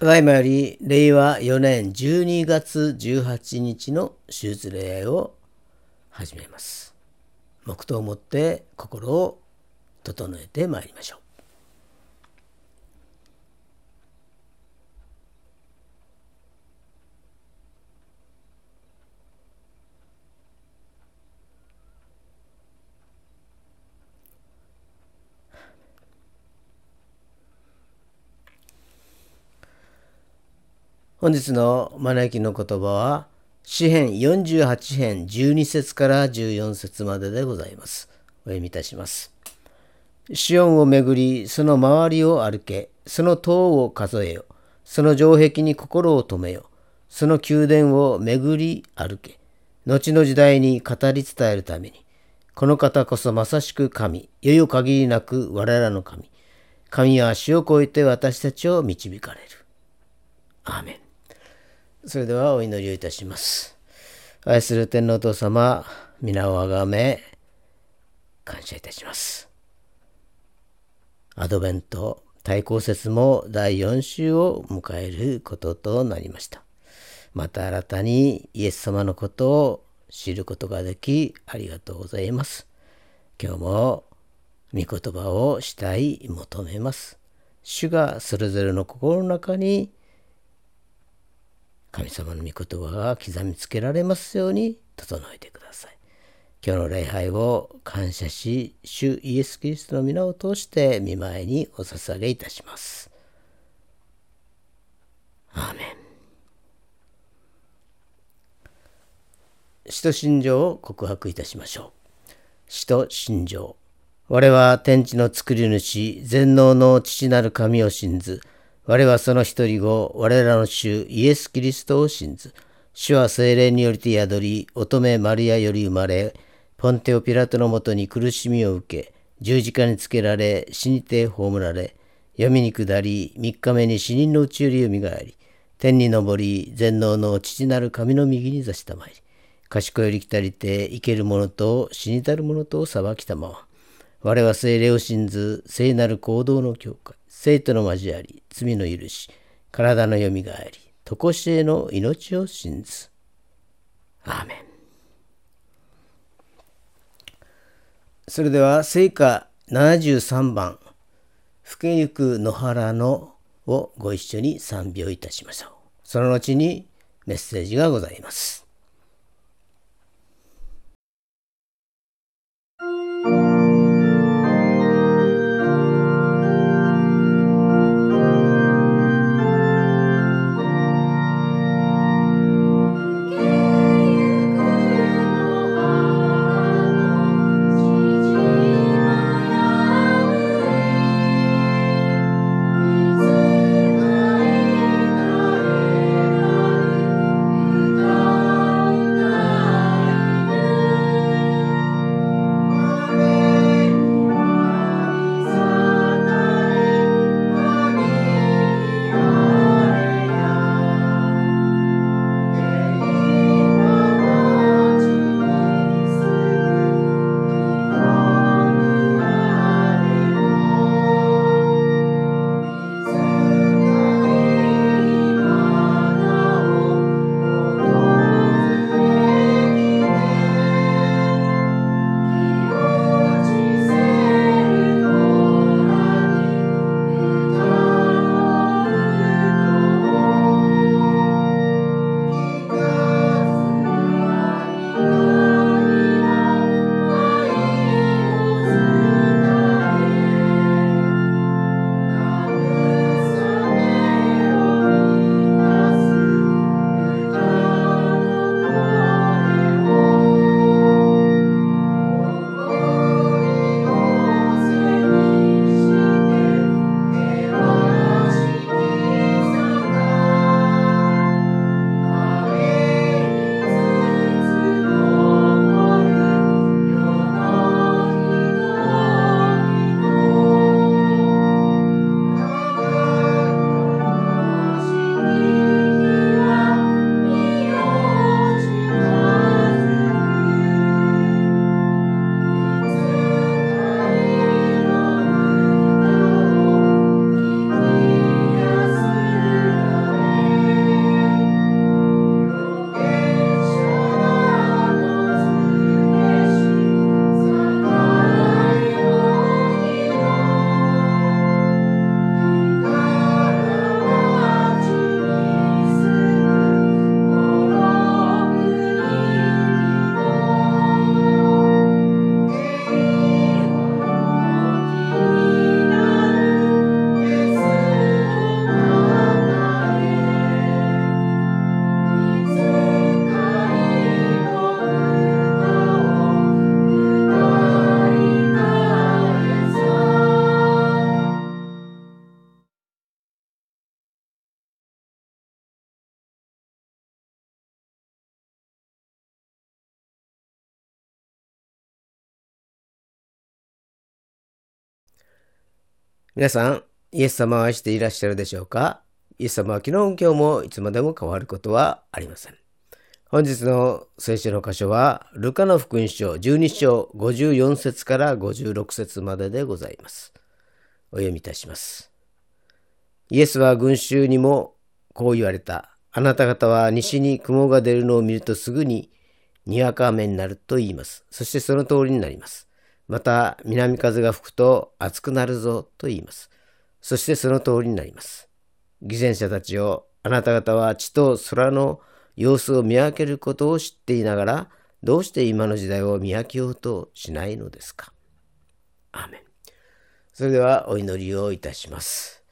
ただいまより令和4年12月18日の手術礼拝を始めます。黙祷をもって心を整えてまいりましょう。本日の招きの言葉は、詩編48編12節から14節まででございます。お読みいたします。シオンをめぐり、その周りを歩け、その塔を数えよ、その城壁に心を留めよ、その宮殿をめぐり歩け、後の時代に語り伝えるために、この方こそまさしく神、よよ限りなく我らの神。神は足を越えて私たちを導かれる。アーメン。それではお祈りをいたします。愛する天皇父様、皆をあがめ、感謝いたします。アドベント、対抗節も第4週を迎えることとなりました。また新たにイエス様のことを知ることができ、ありがとうございます。今日も御言葉をしたい求めます。主がそれぞれの心の中に神様の御言葉が刻みつけられますように整えてください。今日の礼拝を感謝し、主イエス・キリストの皆を通して見舞いにお捧げいたします。アーメン。使徒信条を告白いたしましょう。使徒信条。我は天地の作り主、全能の父なる神を信ず、我はその一人後、我らの主イエス・キリストを信ず。主は精霊によりて宿り、乙女マリアより生まれ、ポンテオ・ピラトのもとに苦しみを受け、十字架につけられ、死にて葬られ、読みに下り、三日目に死人のうちよりよみがえり、天に昇り、全能の父なる神の右に座したまいり、賢より来たりて、生ける者と死にたる者とを裁きたまわ。我は精霊を信ず、聖なる行動の教会。生徒の交わり、罪の許し、体のよみがえり、とこしえの命を信ず。アーメン。それでは、聖歌73番、ふけゆく野原のをご一緒に賛美をいたしましょう。その後にメッセージがございます。皆さん、イエス様を愛していらっしゃるでしょうか？イエス様は昨日今日もいつまでも変わることはありません。本日の聖書の箇所は、ルカの福音書12章54節から56節まででございます。お読みいたします。イエスは群衆にもこう言われた。あなた方は西に雲が出るのを見るとすぐににわか雨になると言います。そしてその通りになります。また南風が吹くと暑くなるぞと言います。そしてその通りになります。偽善者たちをあなた方は地と空の様子を見分けることを知っていながらどうして今の時代を見分けようとしないのですか。アーメン。それではお祈りをいたします。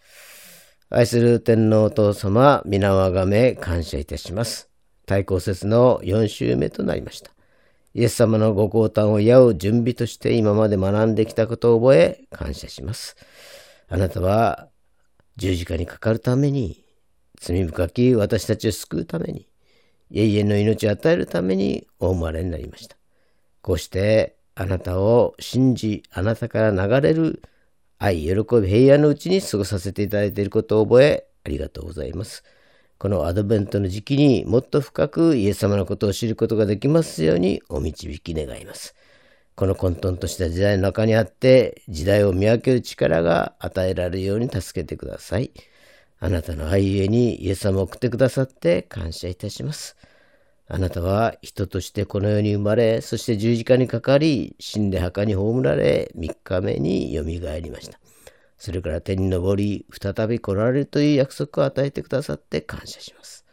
愛する天皇お父様、皆をあがめ感謝いたします。対抗節の4週目となりました。イエス様のご降誕を祝う準備として今まで学んできたことを覚え感謝します。あなたは十字架にかかるために、罪深き私たちを救うために、永遠の命を与えるためにお生まれになりました。こうしてあなたを信じ、あなたから流れる愛、喜び、平安のうちに過ごさせていただいていることを覚え、ありがとうございます。このアドベントの時期にもっと深くイエス様のことを知ることができますようにお導き願います。この混沌とした時代の中にあって時代を見分ける力が与えられるように助けてください。あなたの愛ゆえにイエス様を送ってくださって感謝いたします。あなたは人としてこの世に生まれ、そして十字架にかかり、死んで墓に葬られ、3日目によみがえりました。それから天に昇り、再び来られるという約束を与えてくださって感謝します。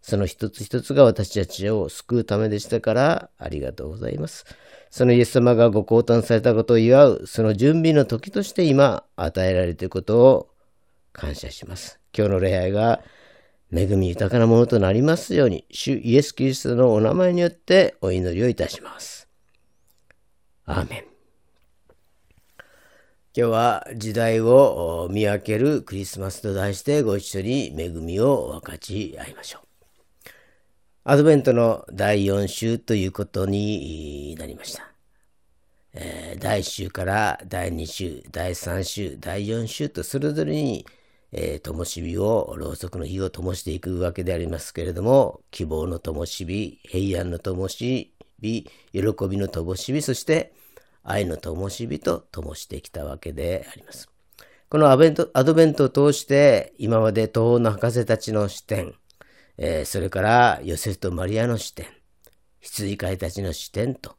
その一つ一つが私たちを救うためでしたからありがとうございます。そのイエス様がご降誕されたことを祝う、その準備の時として今与えられていることを感謝します。今日の礼拝が恵み豊かなものとなりますように、主イエス・キリストのお名前によってお祈りをいたします。アーメン。今日は時代を見分けるクリスマスと題してご一緒に恵みを分かち合いましょう。アドベントの第4週ということになりました。えー、第1週から第2週、第3週、第4週とそれぞれに、えー、灯火を、ろうそくの火を灯していくわけでありますけれども、希望の灯火、平安の灯火、喜びの灯火、そして愛の灯火と灯してきたわけであります。このアベントアドベントを通して今まで東方の博士たちの視点、えー、それからヨセフとマリアの視点、羊飼いたちの視点と、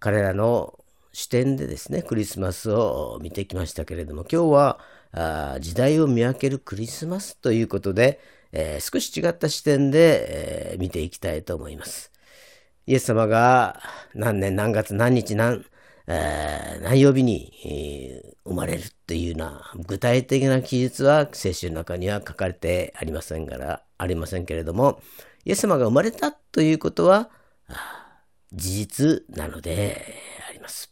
彼らの視点でですね、クリスマスを見てきましたけれども、今日はあ時代を見分けるクリスマスということで、えー、少し違った視点で、えー、見ていきたいと思います。イエス様が何年何月何日何,、えー、何曜日に、えー、生まれるというような具体的な記述は聖書の中には書かれてありませんからありませんけれどもイエス様が生まれたということは事実なのであります。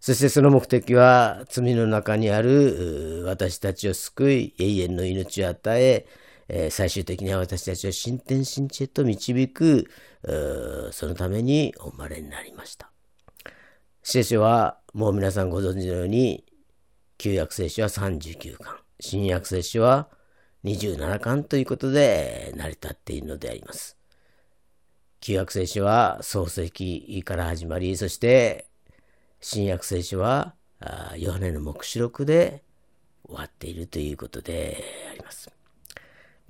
そしてその目的は罪の中にある私たちを救い永遠の命を与ええー、最終的には私たちを新天新地へと導く、そのためにお生まれになりました。聖書はもう皆さんご存知のように、旧約聖書は39巻、新約聖書は27巻ということで成り立っているのであります。旧約聖書は創世記から始まり、そして新約聖書はヨハネの黙示録で終わっているということであります。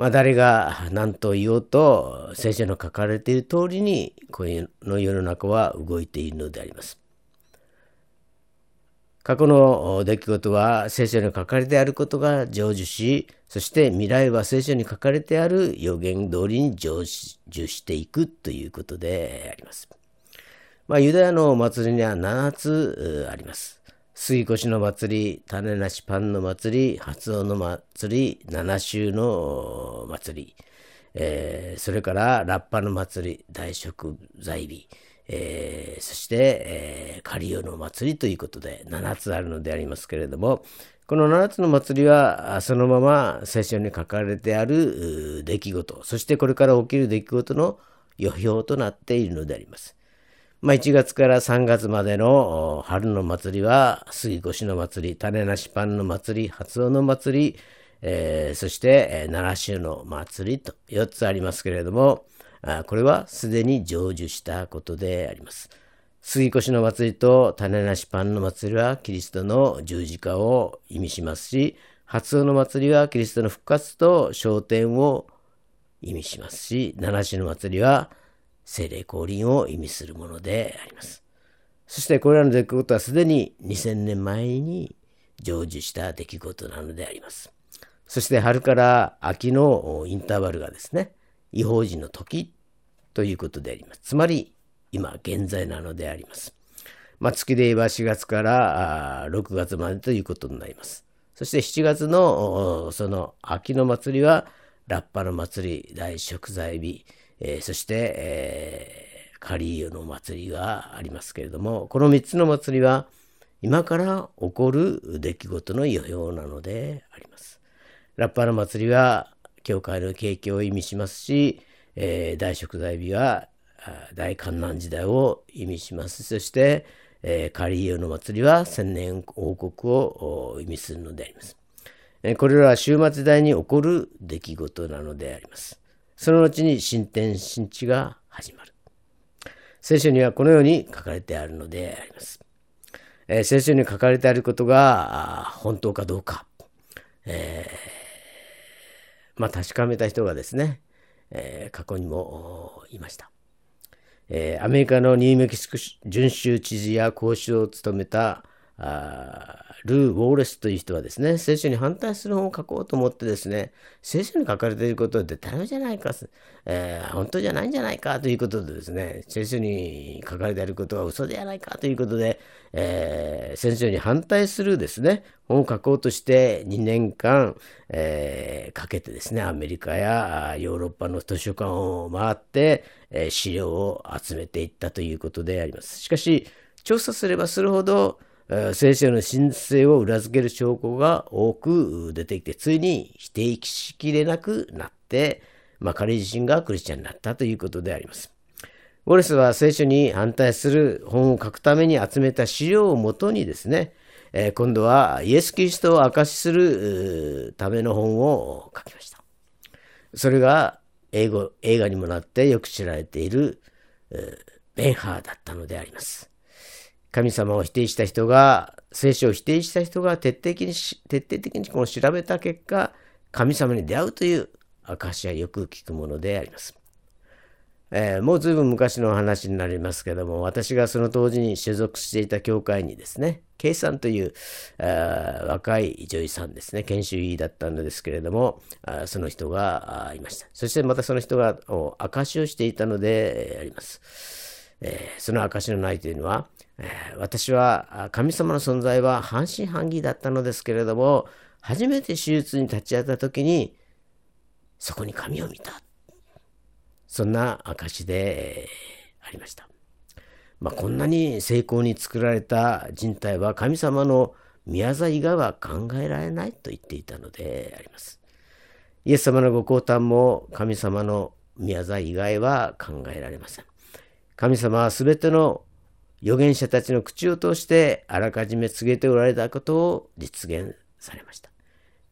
まあ、誰が何と言おうと聖書の書かれている通りにこの世の中は動いているのであります。過去の出来事は聖書に書かれてあることが成就し、そして未来は聖書に書かれてある予言通りに成就していくということであります。まあ、ユダヤのお祭りには7つあります。杉越の祭り、種なしパンの祭り、発音の祭り、七州の祭り、えー、それからラッパの祭り、大食材日、えー、そして、えー、カリオの祭りということで7つあるのでありますけれども、この7つの祭りはそのまま聖書に書かれてある出来事、そしてこれから起きる出来事の予表となっているのであります。まあ、1月から3月までの春の祭りは杉越の祭り、種なしパンの祭り、初音の祭り、えー、そして、えー、奈良州の祭りと4つありますけれども、あこれはすでに成就したことであります。杉越の祭りと種なしパンの祭りはキリストの十字架を意味しますし、初音の祭りはキリストの復活と昇天を意味しますし、七種の祭りは精霊降臨を意味するものであります。そしてこれらの出来事はすでに2000年前に成就した出来事なのであります。そして春から秋のインターバルがですね、違法人の時ということであります。つまり今現在なのであります。まあ、月で言えば4月から6月までということになります。そして7月のその秋の祭りはラッパの祭り、大食材日、えー、そして、えー、カリーヨの祭りがありますけれども、この3つの祭りは今から起こる出来事の予表なのであります。ラッパーの祭りは教会の景気を意味しますし、えー、大食材日は大観難時代を意味します。そして、えー、カリーヨの祭りは千年王国を意味するのであります。これらは終末時代に起こる出来事なのであります。その後に新天新地が始まる。聖書にはこのように書かれてあるのであります。えー、聖書に書かれてあることが本当かどうか、えー、まあ確かめた人がですね、えー、過去にもいました。え、アメリカのニューメキシコ準州知事や講師を務めたあルー・ウォーレスという人はですね、聖書に反対する本を書こうと思ってですね、聖書に書かれていることってダメじゃないか、えー、本当じゃないんじゃないかということでですね、聖書に書かれていることは嘘ではないかということで、えー、聖書に反対するですね、本を書こうとして2年間、えー、かけてですね、アメリカやヨーロッパの図書館を回って、え、資料を集めていったということであります。しかし、調査すればするほど、聖書の神聖を裏付ける証拠が多く出てきて、ついに否定しきれなくなって、まあ、彼自身がクリスチャンになったということであります。ウォレスは聖書に反対する本を書くために集めた資料をもとにですね、えー、今度はイエス・キリストを証しするための本を書きました。それが英語映画にもなってよく知られている、ベンハーだったのであります。神様を否定した人が、聖書を否定した人が徹底的に徹底的にこの調べた結果、神様に出会うという証はよく聞くものであります。えー、もうずいぶん昔の話になりますけども、私がその当時に所属していた教会にですね、K さんという、えー、若い女医さんですね、研修医だったのですけれども、あその人がいました。そしてまたその人が証をしていたのであります。えー、その証のないというのは、え、私は神様の存在は半信半疑だったのですけれども、初めて手術に立ち会った時に、そこに神を見た。そんな証で、ありました。まあ、こんなに成功に作られた人体は神様の宮座以外は考えられないと言っていたのであります。イエス様のご降誕も神様の宮座以外は考えられません。神様はすべての預言者たちの口を通してあらかじめ告げておられたことを実現されました。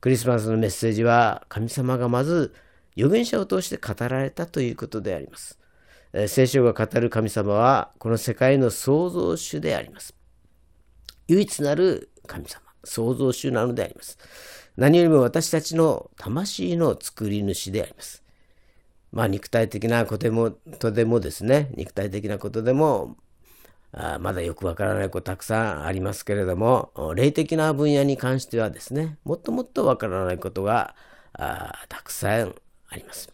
クリスマスのメッセージは神様がまず預言者を通して語られたということであります。聖書が語る神様はこの世界の創造主であります。唯一なる神様、創造主なのであります。何よりも私たちの魂の作り主であります。まあ肉体的なことでもとでもですね、肉体的なことでもまだよくわからないことたくさんありますけれども、霊的な分野に関してはですね、もっともっとわからないことがたくさんあります。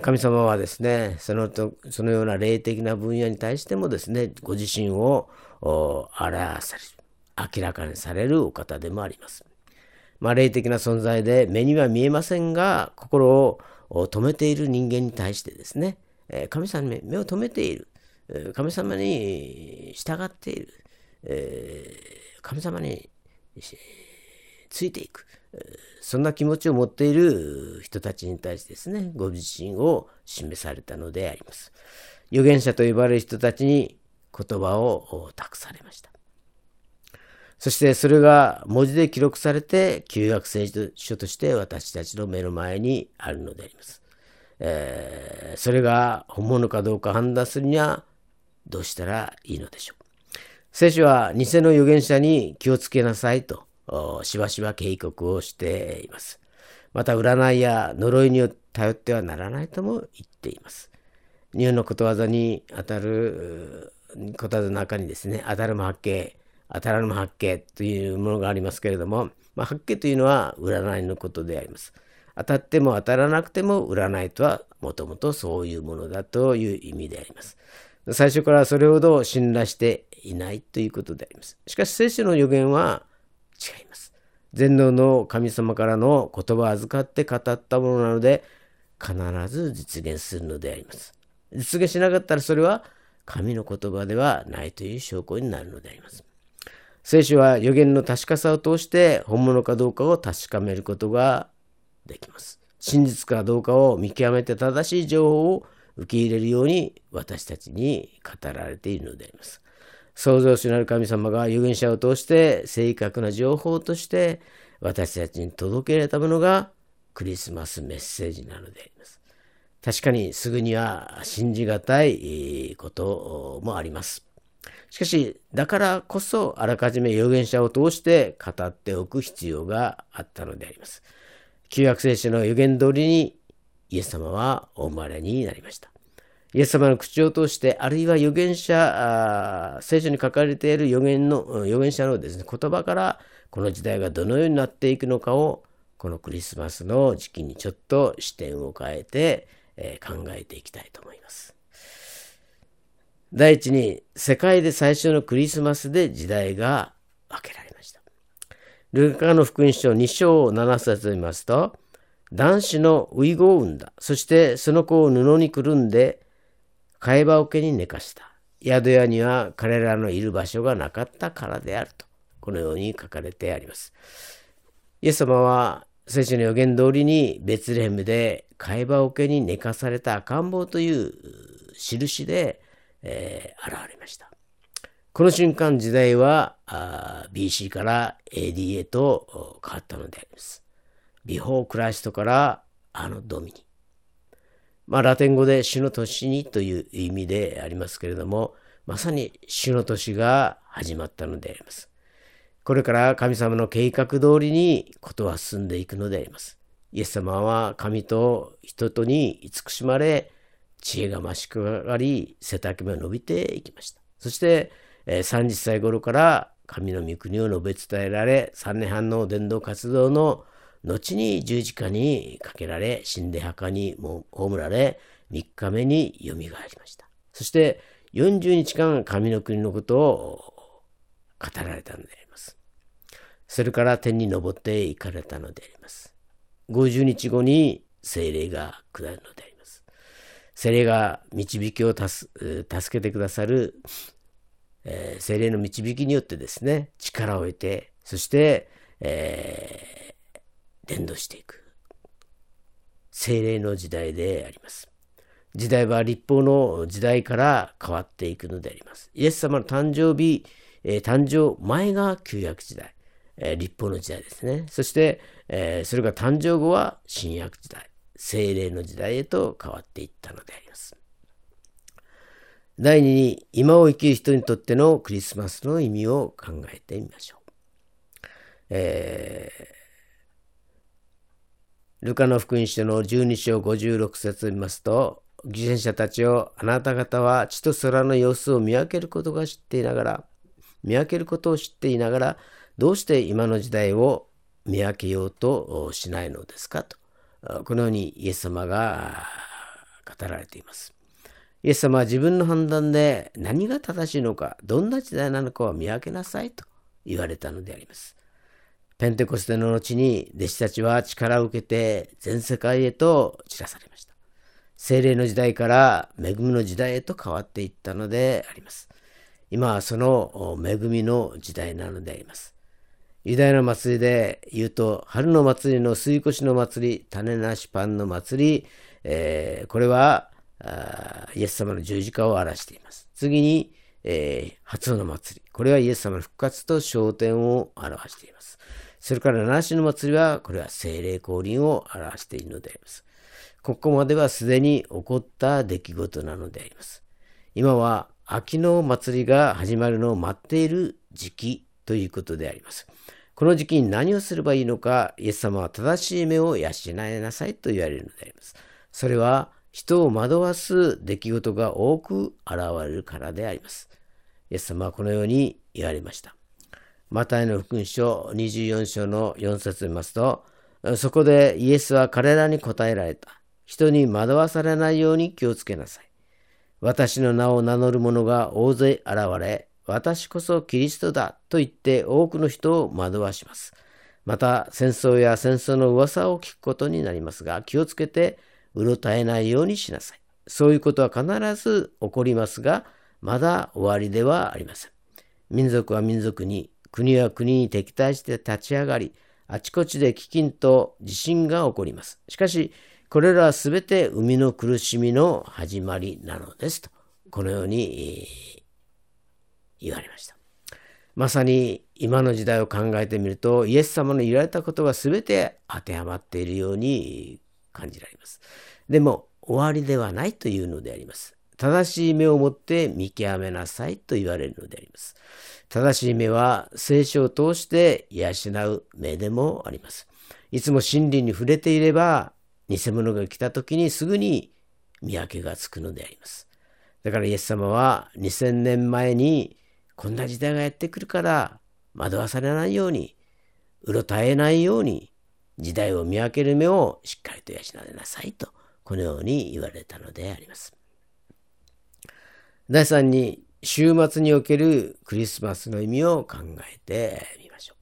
神様はですねそのと、そのような霊的な分野に対してもですね、ご自身を表される、明らかにされるお方でもあります。まあ、霊的な存在で目には見えませんが、心を止めている人間に対してですね、神様に目を止めている。神様に従っている、え、神様についていく、そんな気持ちを持っている人たちに対してですね、ご自身を示されたのであります。預言者と呼ばれる人たちに言葉を託されました。そしてそれが文字で記録されて旧約聖書として私たちの目の前にあるのであります。えー、それが本物かどうか判断するにはどうしたらいいのでしょう。聖書は偽の預言者に気をつけなさいとしばしば警告をしています。また占いや呪いに頼ってはならないとも言っています。日本のことわざにあたることわざの中にですね、当たるも八景、当たらぬも八景というものがありますけれども、まあ、八景というのは占いのことであります。当たっても当たらなくても占いとはもともとそういうものだという意味であります。最初からそれほど信頼していないということであります。しかし聖書の予言は違います。全能の神様からの言葉を預かって語ったものなので必ず実現するのであります。実現しなかったらそれは神の言葉ではないという証拠になるのであります。聖書は予言の確かさを通して本物かどうかを確かめることができます。真実かどうかを見極めて正しい情報を受け入れるように私たちに語られているのであります。創造主なる神様が預言者を通して正確な情報として私たちに届けられたものがクリスマスメッセージなのであります。確かにすぐには信じがたいこともあります。しかし、だからこそあらかじめ預言者を通して語っておく必要があったのであります。旧約聖書の預言通りにイエス様はお生まれになりました。イエス様の口を通して、あるいは預言者、聖書に書かれている預言の預言者のですね、言葉から、この時代がどのようになっていくのかを、このクリスマスの時期にちょっと視点を変えて、えー、考えていきたいと思います。第一に、世界で最初のクリスマスで時代が分けられました。ルカの福音書2章7節を見ますと、男子のウイゴを産んだ。そしてその子を布にくるんで、替え羽桶に寝かした。宿屋には彼らのいる場所がなかったからであると、このように書かれてあります。イエス様は聖書の予言通りにベツレヘムで替え羽桶に寝かされた赤ん坊という印で、えー、現れました。この瞬間時代は BC から AD へと変わったのであります。ビフォークライストからあのドミニ。まあ、ラテン語で主の年にという意味でありますけれども、まさに主の年が始まったのであります。これから神様の計画通りにことは進んでいくのであります。イエス様は神と人とに慈しまれ、知恵が増し加わり、背丈も伸びていきました。そして、30歳頃から神の御国を述べ伝えられ、3年半の伝道活動の後に十字架にかけられ、死んで墓に葬られ、3日目によみがえりました。そして40日間神の国のことを語られたのであります。それから天に昇っていかれたのであります。50日後に精霊が下るのであります。精霊が導きを助けてくださる、えー、精霊の導きによってですね、力を得て、そして、えー伝道していく精霊の時代であります。時代は立法の時代から変わっていくのであります。イエス様の誕生日、えー、誕生前が旧約時代、えー、立法の時代ですね。そして、えー、それが誕生後は新約時代、精霊の時代へと変わっていったのであります。第2に、今を生きる人にとってのクリスマスの意味を考えてみましょう。えールカの福音書の12章56節を見ますと、犠牲者たちをあなた方は地と空の様子を見分けることが知っていながら、見分けることを知っていながら、どうして今の時代を見分けようとしないのですか？と、このようにイエス様が語られています。イエス様は自分の判断で何が正しいのか、どんな時代なのかを見分けなさいと言われたのであります。ペンテコステの後に弟子たちは力を受けて全世界へと散らされました。精霊の時代から恵みの時代へと変わっていったのであります。今はその恵みの時代なのであります。ユダヤの祭りで言うと、春の祭りの吸い越しの祭り、種なしパンの祭り、えー、これはイエス様の十字架を表しています。次に、えー、初の祭り。これはイエス様の復活と昇天を表しています。それから七種の祭りは、これは精霊降臨を表しているのであります。ここまではすでに起こった出来事なのであります。今は秋の祭りが始まるのを待っている時期ということであります。この時期に何をすればいいのか、イエス様は正しい目を養いなさいと言われるのであります。それは人を惑わす出来事が多く現れるからであります。イエス様はこのように言われました。マタイの福音書24章の4節を見ますと、そこでイエスは彼らに答えられた。人に惑わされないように気をつけなさい。私の名を名乗る者が大勢現れ、私こそキリストだと言って多くの人を惑わします。また戦争や戦争の噂を聞くことになりますが、気をつけてうろたえないようにしなさい。そういうことは必ず起こりますが、まだ終わりではありません。民族は民族に、国は国に敵対して立ち上がり、あちこちで飢饉と地震が起こります。しかし、これらはすべて生みの苦しみの始まりなのですと、このように言われました。まさに今の時代を考えてみると、イエス様の言われたことが全て当てはまっているように感じられます。でも、終わりではないというのであります。正しい目を持って見極めなさいと言われるのであります。正しい目は聖書を通して養う目でもあります。いつも真理に触れていれば、偽物が来た時にすぐに見分けがつくのであります。だからイエス様は2000年前にこんな時代がやってくるから惑わされないように、うろたえないように、時代を見分ける目をしっかりと養いなさいと、このように言われたのであります。第3に、週末におけるクリスマスの意味を考えてみましょ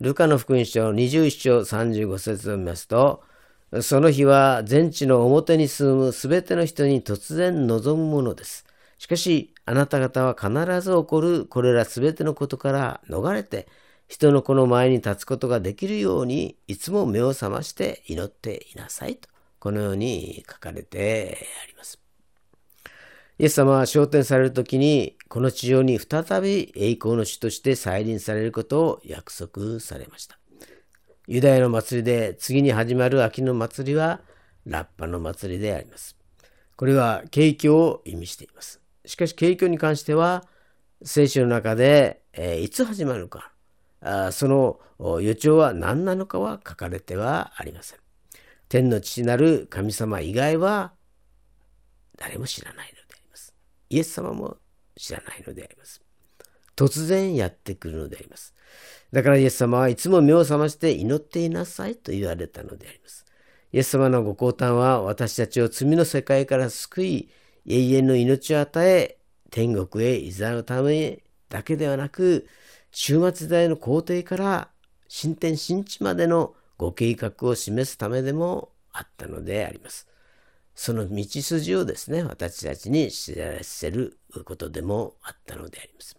う。ルカの福音書21章35節を見ますと、その日は全地の表に住むすべての人に突然望むものです。しかし、あなた方は必ず起こるこれらすべてのことから逃れて、人の子の前に立つことができるように、いつも目を覚まして祈っていなさいと、このように書かれてあります。イエス様は昇天されるときに、この地上に再び栄光の主として再臨されることを約束されました。ユダヤの祭りで次に始まる秋の祭りは、ラッパの祭りであります。これは景気を意味しています。しかし、景気に関しては、聖書の中で、えー、いつ始まるかあ、その予兆は何なのかは書かれてはありません。天の父なる神様以外は誰も知らないイエス様も知らないのであります。突然やってくるのであります。だからイエス様はいつも目を覚まして祈っていなさいと言われたのであります。イエス様のご降誕は私たちを罪の世界から救い、永遠の命を与え、天国へいざうためだけではなく、終末時代の皇帝から新天新地までのご計画を示すためでもあったのであります。その道筋をですね、私たちに知らせることでもあったのであります。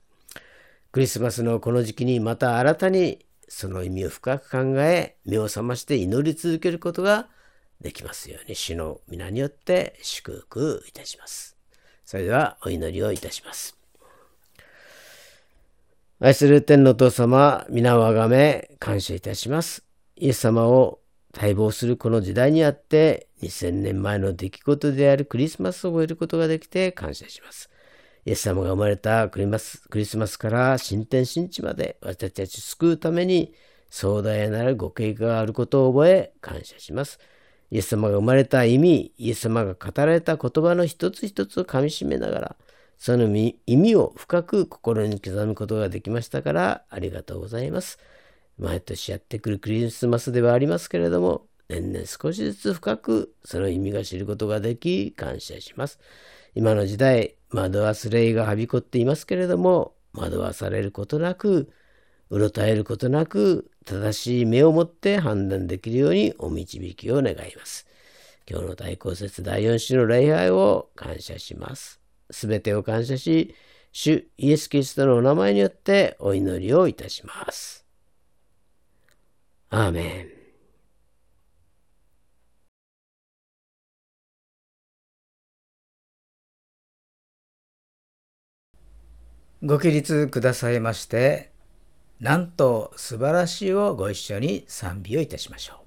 クリスマスのこの時期にまた新たにその意味を深く考え、目を覚まして祈り続けることができますように、主の皆によって祝福いたします。それではお祈りをいたします。愛する天のお父様、皆をあがめ感謝いたします。イエス様を待望するこの時代にあって2000年前の出来事であるクリスマスを覚えることができて感謝します。イエス様が生まれたクリマスクリスマスから新天新地まで私たちを救うために壮大なるご経過があることを覚え感謝します。イエス様が生まれた意味、イエス様が語られた言葉の一つ一つをかみしめながら、その意味を深く心に刻むことができましたからありがとうございます。毎年やってくるクリスマスではありますけれども、年々少しずつ深くその意味が知ることができ感謝します。今の時代、惑わす霊がはびこっていますけれども、惑わされることなく、うろたえることなく、正しい目を持って判断できるようにお導きを願います。今日の大公説第4種の礼拝を感謝します。すべてを感謝し、主イエス・キリストのお名前によってお祈りをいたします。アーメン。ご起立くださいまして、なんと素晴らしいをご一緒に賛美をいたしましょう。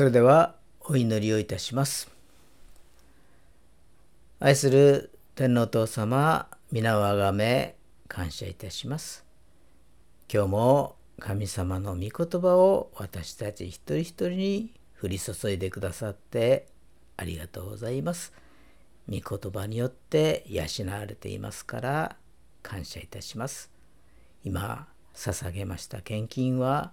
それではお祈りをいたします。愛する天皇父様、皆をあがめ感謝いたします。今日も神様の御言葉を私たち一人一人に降り注いでくださってありがとうございます。御言葉によって養われていますから感謝いたします。今捧げました献金は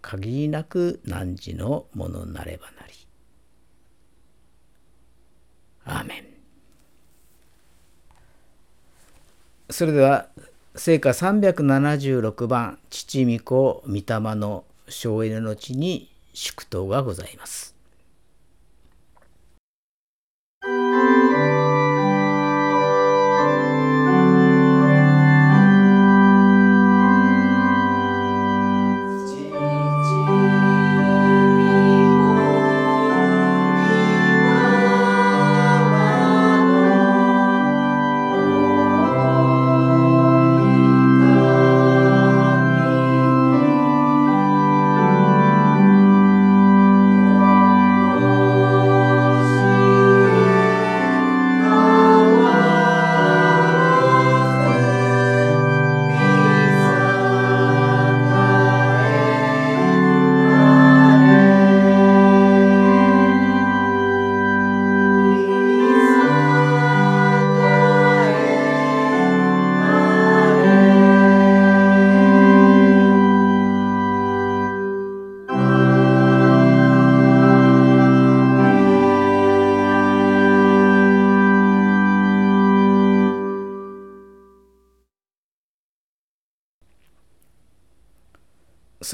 限りなく汝のものなればなり。アーメン。それでは聖歌376番父御子御霊の省エネの地に祝祷がございます。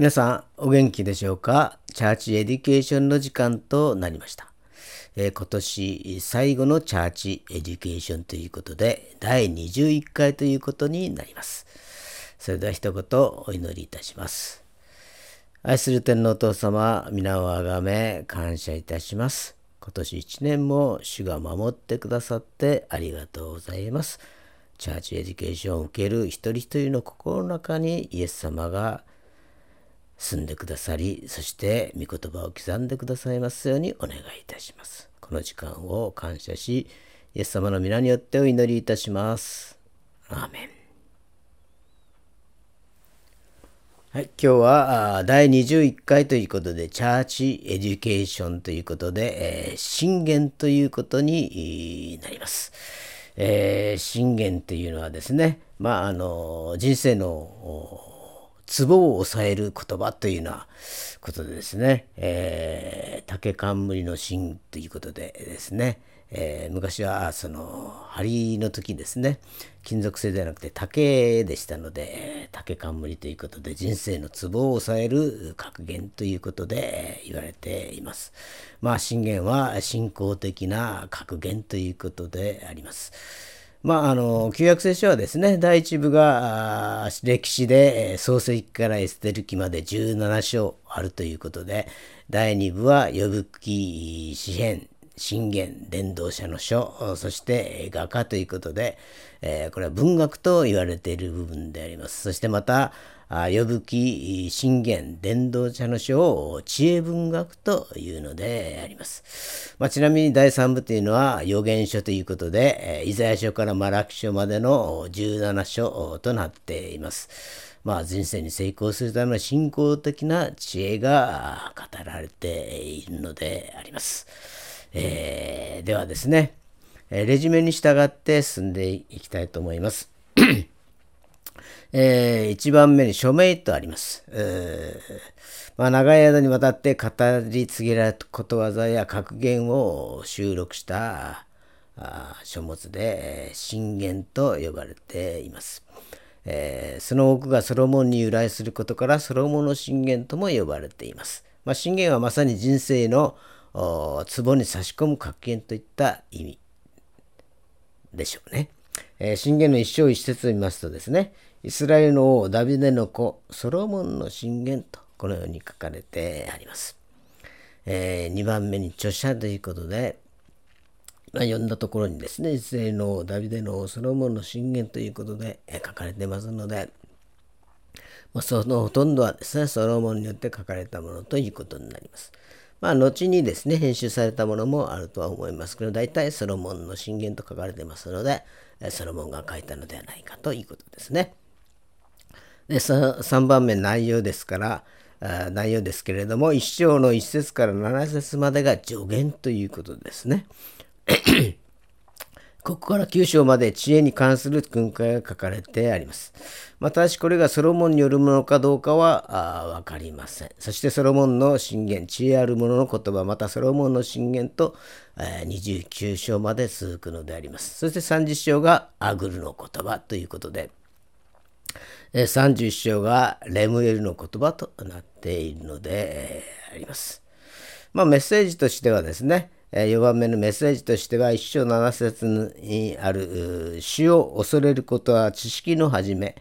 皆さんお元気でしょうか？ Church Education の時間となりました。えー、今年最後の Church Education ということで第21回ということになります。それでは一言お祈りいたします。愛する天のお父様、御名をあがめ感謝いたします。今年1年も主が守ってくださってありがとうございます。 Church Education を受ける一人一人の心の中にイエス様が住んでくださり、そして御言葉を刻んでくださいますようにお願いいたします。この時間を感謝し、イエス様の皆によってお祈りいたします。アーメン。はい、今日は第21回ということで、チャーチエデュケーションということで、えー、信玄ということになります。えー、信玄というのはですね、まあ、あの人生のツボを抑える言葉というようなことでですね、えー、竹冠の芯ということでですね、えー、昔はその針の時ですね金属製ではなくて竹でしたので竹冠ということで人生のツボを抑える格言ということで言われています。まあ信玄は信仰的な格言ということであります。まあ、あの旧約聖書はですね第一部が歴史で創世記からエステル記まで17章あるということで第二部は呼ぶ記詩編信玄伝道者の書そして画家ということで、えー、これは文学と言われている部分であります。そしてまた呼ぶ記信玄伝道者の書を知恵文学というのであります。まあ、ちなみに第3部というのは予言書ということで、イザヤ書からマラキ書までの17書となっています。まあ、人生に成功するための信仰的な知恵が語られているのであります。えー、ではですね、レジュメに従って進んでいきたいと思います。えー、1番目に署名とあります。え、まあ、長い間にわたって語り継げられたことわざや格言を収録した書物で信玄と呼ばれています。えー、その多くがソロモンに由来することからソロモンの信玄とも呼ばれています。まあ、信玄はまさに人生の壺に差し込む格言といった意味でしょうね。えー、信玄の一生一節を見ますとですね、イスラエルの王ダビデの子ソロモンの信玄とこのように書かれてあります。えー、2番目に著者ということで、まあ、読んだところにですね、イスラエルの王ダビデの王ソロモンの信玄ということで、えー、書かれてますので、まあ、そのほとんどはですね、ソロモンによって書かれたものということになります。まあ、後にですね、編集されたものもあるとは思いますけど、大体ソロモンの信玄と書かれてますので、ソロモンが書いたのではないかということですね。で 3, 番目内容ですから内容ですけれども1章の1節から7節までが助言ということですね。ここから9章まで知恵に関する訓戒が書かれてあります。ま、ただしこれがソロモンによるものかどうかは分かりません。そしてソロモンの信玄、知恵ある者の言葉、またソロモンの信玄と、え、29章まで続くのであります。そして30章がアグルの言葉ということで、31章がレムエルの言葉となっているので、あります。まあ、メッセージとしてはですね、4番目のメッセージとしては一章7節にある「死を恐れることは知識の始め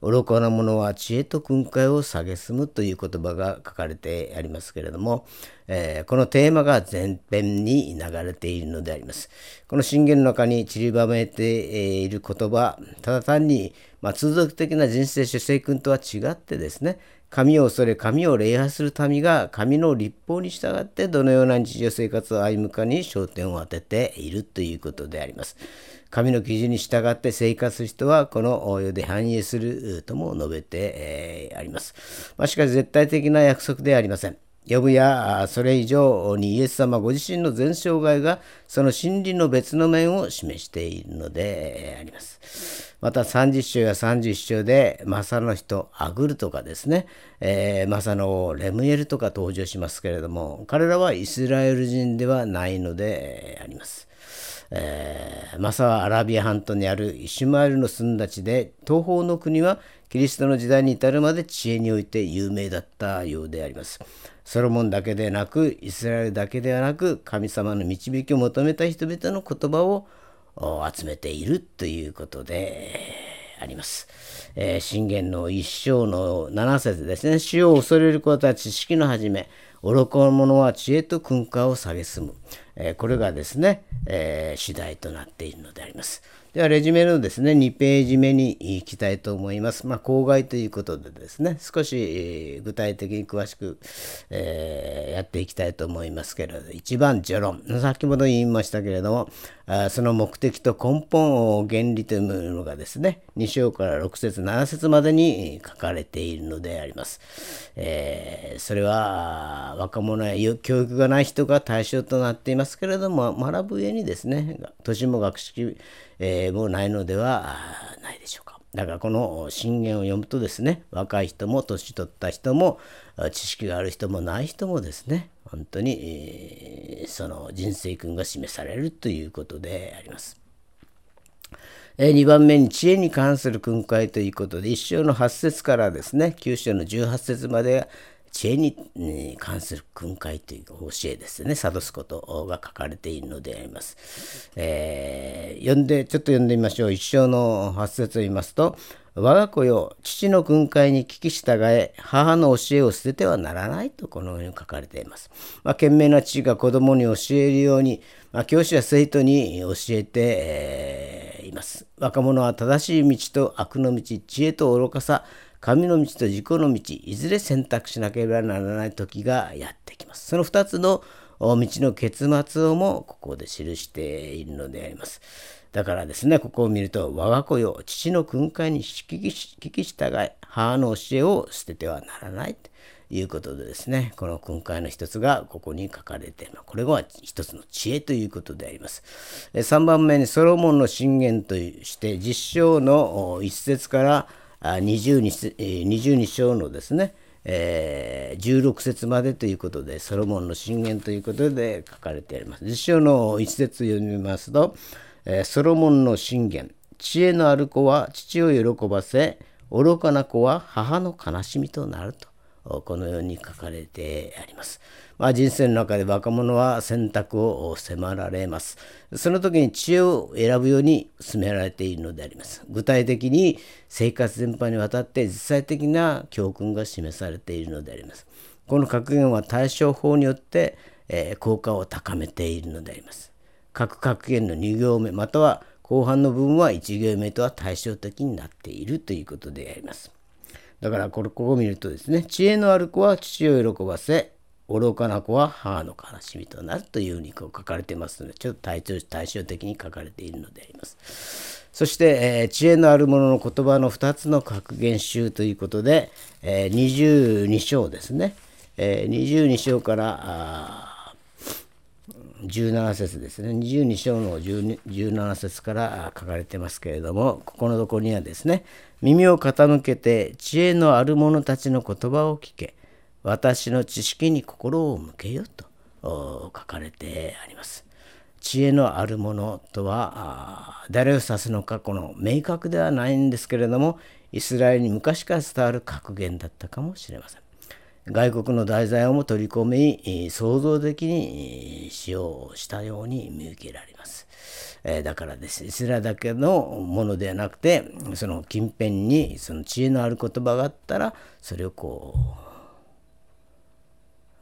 愚かな者は知恵と訓戒を蔑む」という言葉が書かれてありますけれども、えー、このテーマが前編に流れているのであります。この信玄の中に散りばめている言葉ただ単に、まあ、通俗的な人生主聖君とは違ってですね神を恐れ神を礼拝する民が神の立法に従ってどのような日常生活を歩むかに焦点を当てているということであります。神の基準に従って生活する人はこの世で繁栄するとも述べて、あります。まあ、しかし絶対的な約束ではありません。呼ぶやそれ以上にイエス様ご自身の全生涯がその真理の別の面を示しているのであります。また30章や31章でマサの人アグルとかですね、えー、マサのレムエルとか登場しますけれども彼らはイスラエル人ではないのであります。えー、マサはアラビア半島にあるイシュマエルの住んだ地で東方の国はキリストの時代に至るまで知恵において有名だったようであります。ソロモンだけでなくイスラエルだけではなく神様の導きを求めた人々の言葉を集めているということであります。えー、信玄の一章の7節ですね。死を恐れることは知識の始め。愚か者は知恵と訓戒を蔑む。えー、これがですね、えー、主題となっているのであります。では、レジュメのですね、2ページ目に行きたいと思います。まあ、公害ということでですね、少し、具体的に詳しく、えー、やっていきたいと思いますけれど、1番序論。先ほど言いましたけれども、その目的と根本を原理というのがですね、2章から6節7節までに書かれているのであります。えー、それは、若者や教育がない人が対象となっていますけれども、学ぶ上にですね、年も学識、えー、もないのではないでしょうか。だからこの信玄を読むとですね若い人も年取った人も知識がある人もない人もですね本当に、えー、その人生訓が示されるということであります。えー、2番目に知恵に関する訓戒ということで1章の8節からですね9章の18節まで知恵に関する訓戒という教えですね、諭すことが書かれているのであります。えー、読んで、ちょっと読んでみましょう。一章の8節を言いますと、我が子よ、父の訓戒に聞き従え、母の教えを捨ててはならないとこのように書かれています。まあ、賢明な父が子供に教えるように、まあ、教師は生徒に教えて、います。若者は正しい道と悪の道、知恵と愚かさ、神の道と自己の道いずれ選択しなければならない時がやってきます。その2つの道の結末をもここで記しているのであります。だからですね、ここを見ると、我が子よ、父の訓戒に聞き従い、母の教えを捨ててはならないということでですね、この訓戒の一つがここに書かれている、これは一つの知恵ということであります。3番目にソロモンの信玄として実証の一節から 22, 22章のですね、えー、16節までということでソロモンの信玄ということで書かれてあります。実章の一節を読みますと、えー、ソロモンの信玄知恵のある子は父を喜ばせ愚かな子は母の悲しみとなるとこのように書かれてあります。まあ、人生の中で若者は選択を迫られます。その時に知恵を選ぶように進められているのであります。具体的に生活全般にわたって実際的な教訓が示されているのであります。この格言は対処法によって、えー、効果を高めているのであります。各格言の2行目または後半の部分は1行目とは対照的になっているということであります。だからこれここを見るとですね知恵のある子は父を喜ばせ愚かな子は母の悲しみとなるというふうにこう書かれてますのでちょっと対対照的に書かれているのであります。そして、えー、知恵のある者の言葉の2つの格言集ということで、えー、22章ですね、えー、22章から17節ですね22章の17節から書かれてますけれどもここのところにはですね耳を傾けて知恵のある者たちの言葉を聞け私の知識に心を向けよと書かれてあります。知恵のあるものとは誰を指すのかこの明確ではないんですけれどもイスラエルに昔から伝わる格言だったかもしれません。外国の題材をも取り込み創造的に使用したように見受けられます。だからですイスラだけのものではなくてその近辺にその知恵のある言葉があったらそれをこ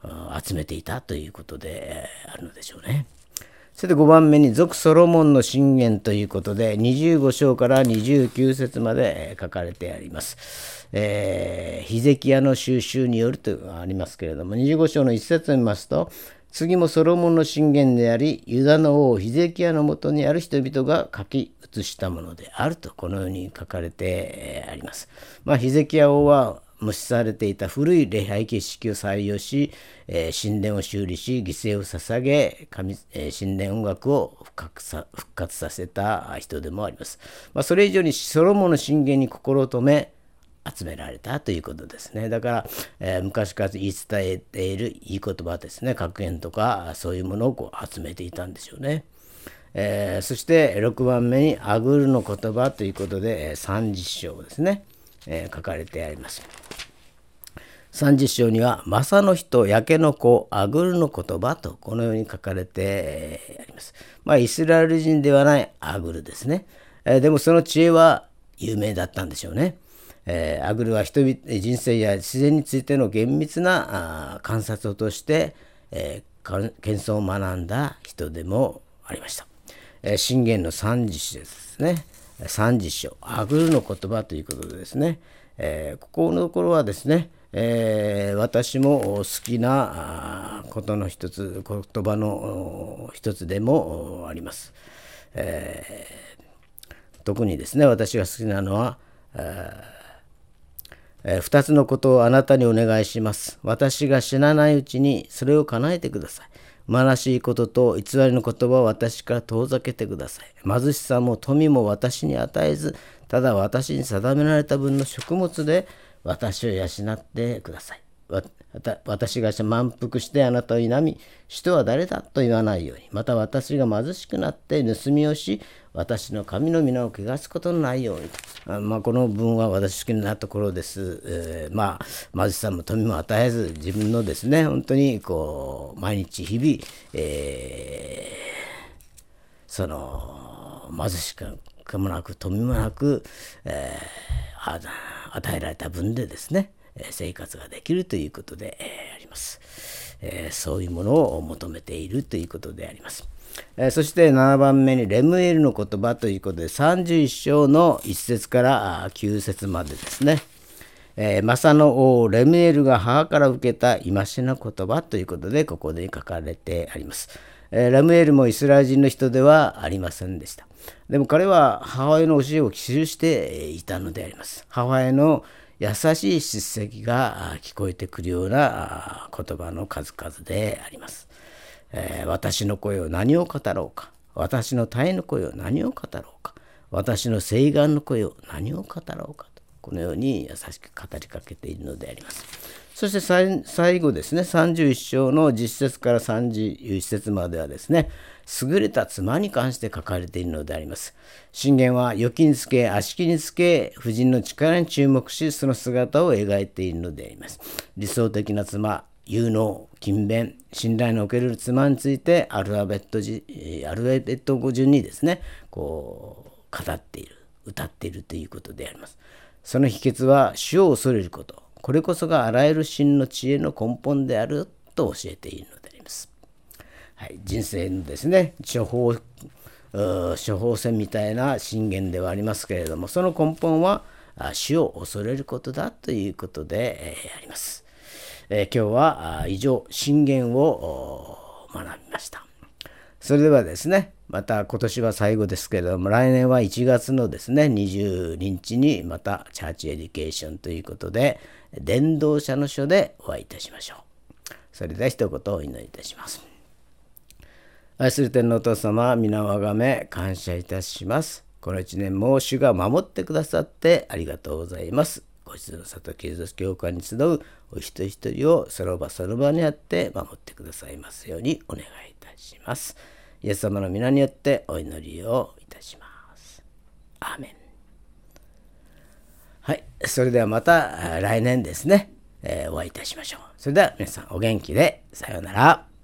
う集めていたということであるのでしょうね。それで5番目に「俗ソロモンの信玄」ということで25章から29節まで書かれてあります。えー、ヒゼキヤの収集によるとありますけれども25章の一節を見ますと次もソロモンの信玄でありユダの王ヒゼキヤのもとにある人々が書き写したものであるとこのように書かれてあります。まあ、ヒゼキヤ王は無視されていた古い礼拝儀式を採用し、えー、神殿を修理し犠牲を捧げ神、えー、神殿音楽を復活させた人でもあります。まあ、それ以上にソロモンの信玄に心を止め集められたということですね。だから、えー、昔から言い伝えているいい言葉ですね格言とかそういうものをこう集めていたんでしょうね。えー、そして6番目に「アグルの言葉」ということで30章ですね、えー、書かれてあります。30章には「正の人焼けの子アグルの言葉」とこのように書かれてあります。まあイスラエル人ではないアグルですね。え、でもその知恵は有名だったんでしょうね。えー、アグルは人々人生や自然についての厳密な観察を通して、えー、謙遜を学んだ人でもありました。え、信玄の三次詩ですね。三次章アグルの言葉ということでですね、えー、ここのところはですね、えー、私も好きなことの一つ言葉の一つでもあります、えー、特にですね私が好きなのは、えー、え2つのことをあなたにお願いします。私が死なないうちにそれを叶えてください。虚しいことと偽りの言葉を私から遠ざけてください。貧しさも富も私に与えずただ私に定められた分の食物で私を養ってください。私が満腹してあなたを否み、人は誰だと言わないように、また私が貧しくなって盗みをし、私の神の皆を汚すことのないようにあまあ、この文は私好きなところです。えー、まあ、貧しさも富も与えず、自分のですね、本当にこう、毎日日々、えー、その、貧しくもなく、富もなく、えー、与えられた分でですね生活ができるということであります。えそういうものを求めているということであります。えそして7番目にレムエルの言葉ということで31章の1節から9節までですね。えー、マサの王レムエルが母から受けた戒の言葉ということでここで書かれてあります。えー、ラムエルもイスラエル人の人ではありませんでした。でも彼は母親の教えを記していたのであります。母親の優しい叱責が聞こえてくるような言葉の数々であります。えー、私の声を何を語ろうか。私の体の声を何を語ろうか。私の誓願の声を何を語ろうかと。このように優しく語りかけているのであります。そして最後ですね、31章の実節から31節まではですね、優れた妻に関して書かれているのであります。信玄は預金つけ、足利につけ、夫人の力に注目し、その姿を描いているのであります。理想的な妻、有能、勤勉、信頼のおける妻についてアルファベットアルファベット語順にですね、こう、語っている、歌っているということであります。その秘訣は死を恐れること。これこそがあらゆる真の知恵の根本であると教えているのであります。はい、人生のですね処方処方箋みたいな信玄ではありますけれどもその根本は死を恐れることだということで、え、あります。えー、今日は以上信玄を学びました。それではですねまた今年は最後ですけれども来年は1月のですね22日にまたチャーチエデュケーションということで伝道者の書でお会いいたしましょう。それでは一言お祈りいたします。愛する天のお父様、皆をあがめ感謝いたします。この一年も主が守ってくださってありがとうございます。ご一の里警察教会に集うお一人一人をその場その場にあって守ってくださいますようにお願いいたします。イエス様の皆によってお祈りをいたします。アーメン。はい、それではまた来年ですね、えー、お会いいたしましょう。それでは皆さんお元気でさようなら。